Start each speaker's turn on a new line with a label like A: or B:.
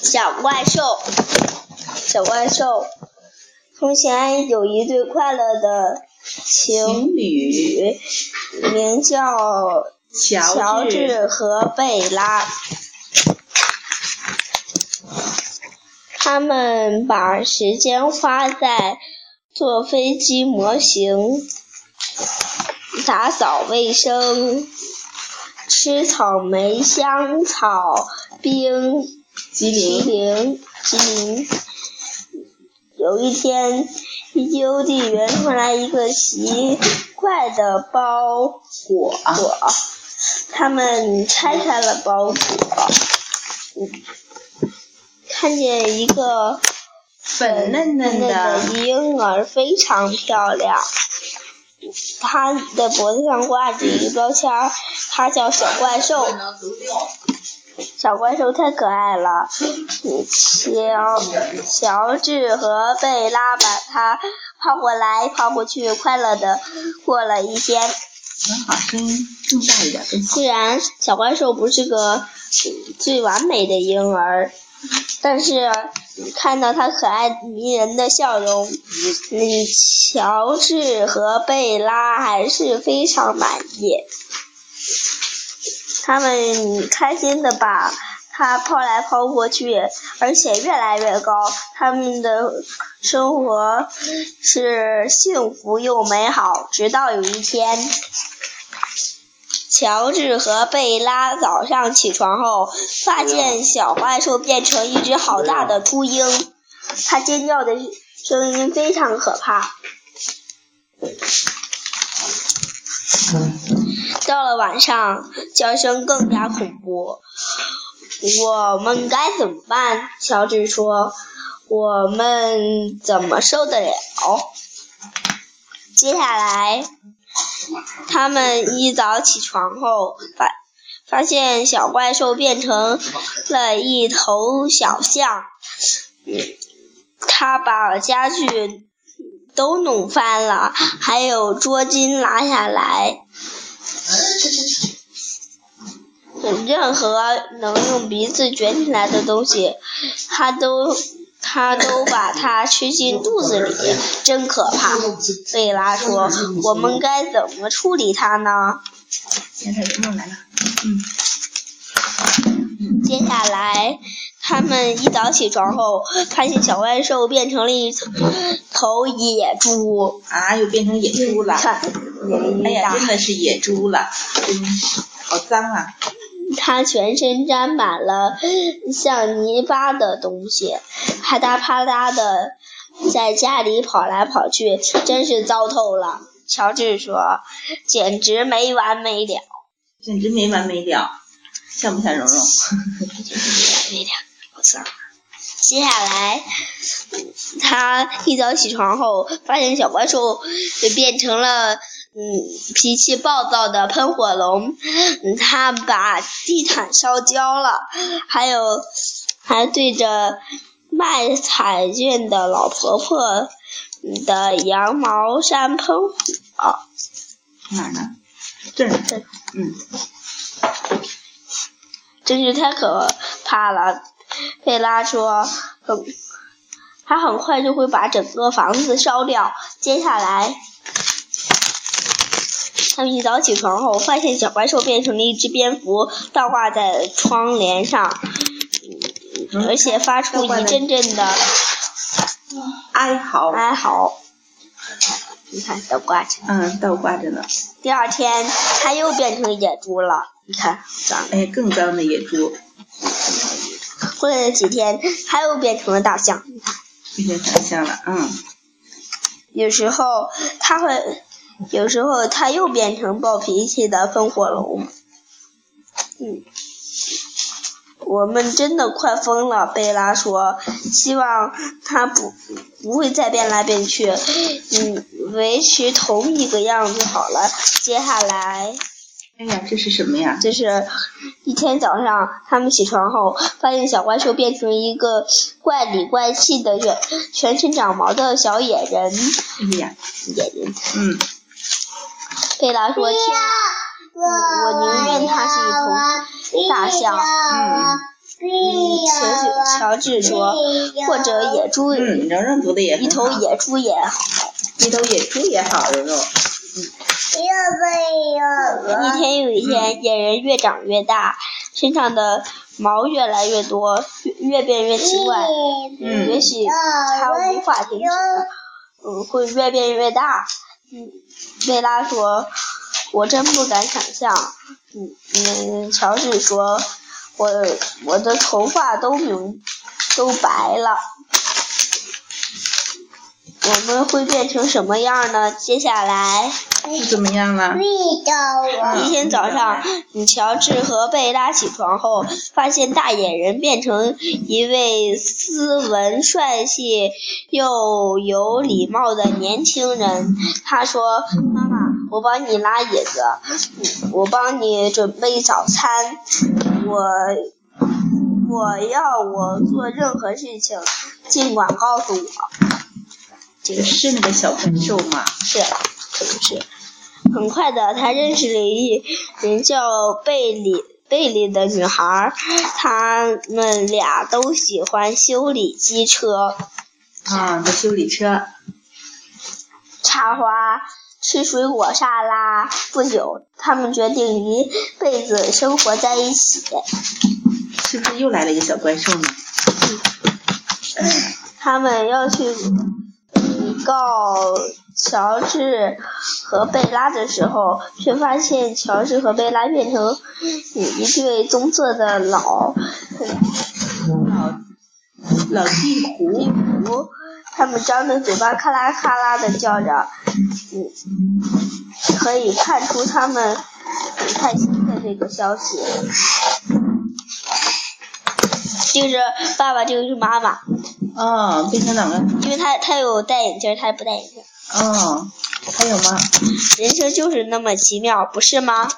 A: 小怪兽，小怪兽。从前有一对快乐的情侣，名叫乔治和贝拉。他们把时间花在做飞机模型、打扫卫生。吃草莓、香草、冰
B: 激凌、
A: 激凌。有一天，邮递员送来一个奇怪的包裹，他们拆开了包裹，看见一个
B: 粉嫩嫩
A: 的婴儿，非常漂亮。他的脖子上挂着一个标签，他叫小怪兽。小怪兽太可爱了，乔乔治和贝拉把它抛过来抛过去，快乐的过了一天。
B: 很好声音更大一点
A: 虽然小怪兽不是个最完美的婴儿。但是看到他可爱迷人的笑容，嗯，乔治和贝拉还是非常满意。他们开心的把它抛来抛过去，而且越来越高。他们的生活是幸福又美好，直到有一天。乔治和贝拉早上起床后，发现小怪兽变成一只好大的秃鹰，它尖叫的声音非常可怕。到了晚上，叫声更加恐怖。我们该怎么办？乔治说：“我们怎么受得了？”接下来。他们一早起床后，发发现小怪兽变成了一头小象，他把家具都弄翻了，还有桌巾拉下来，任何能用鼻子卷起来的东西，他都。他都把它吃进肚子里，真可怕。贝拉说：“我们该怎么处理它呢？”。接下来，他们一早起床后，发现小怪兽变成了一头野猪。
B: 啊！又变成野猪了。
A: 看，
B: 哎呀，真的是野猪了，好脏啊！
A: 它全身沾满了像泥巴的东西，啪嗒啪嗒的在家里跑来跑去，真是糟透了。乔治说：“简直没完没了。”
B: 简直没完没了，像不像蓉蓉？
A: 没完没了，好脏。接下来，他一早起床后，发现小怪兽变成了。嗯，脾气暴躁的喷火龙，他把地毯烧焦了，还有还对着卖彩券的老婆婆的羊毛衫喷火。
B: 哪呢？这这，嗯，
A: 真是太可怕了。贝拉说，很，他很快就会把整个房子烧掉。接下来。他们一早起床后，发现小怪兽变成了一只蝙蝠，倒挂在窗帘上，而且发出一阵阵的
B: 哀嚎。
A: 哀嚎。你看，倒挂着。
B: 嗯，倒挂着呢。
A: 第二天，它又变成野猪了。你看，脏。
B: 哎，更脏的野猪。
A: 过了几天，它又变成了大象。
B: 变成大象了，嗯。
A: 有时候，它会。有时候他又变成暴脾气的风火龙。嗯，我们真的快疯了，贝拉说。希望他不不会再变来变去，嗯，维持同一个样子好了。接下来，
B: 哎呀，这是什么呀？
A: 这是一天早上，他们起床后发现小怪兽变成一个怪里怪气的全全身长毛的小野人。
B: 哎呀，
A: 野人。
B: 嗯。
A: 贝拉说：“天啊，我宁愿它是一头大象。嗯，乔治乔治说，或者野猪，
B: 嗯，柔柔读的也
A: 一头野猪也好，
B: 一头野猪也好，柔柔。
A: 一天又一天，野人越长越大，身上的毛越来越多，越越变越奇怪。嗯，也许它无法停止，嗯，会越变越大。嗯，贝拉说：“我真不敢想象。”嗯嗯，乔治说：“我我的头发都明都白了。”我们会变成什么样呢？接下来是
B: 怎么样了？
A: 一天早上，乔治和贝拉起床后，发现大野人变成一位斯文、帅气又有礼貌的年轻人。他说：“妈妈，我帮你拉椅子，我帮你准备早餐，我我要我做任何事情，尽管告诉我。”
B: 这是那个小怪兽吗？
A: 是，可不是。很快的，他认识了一名叫贝里贝里的女孩，他们俩都喜欢修理机车。
B: 啊，在修理车。
A: 插花，吃水果沙拉。不久，他们决定一辈子生活在一起。
B: 是不是又来了一个小怪兽呢？
A: 他们要去。告乔治和贝拉的时候，却发现乔治和贝拉变成一对棕色的老
B: 老老地
A: 狐，他们张着嘴巴咔啦咔啦的叫着，嗯，可以看出他们很开心的这个消息。就是爸爸，就是妈妈。
B: 哦，变成哪个？
A: 因为他他有戴眼镜，他不戴眼镜。
B: 哦，还有吗？
A: 人生就是那么奇妙，不是吗？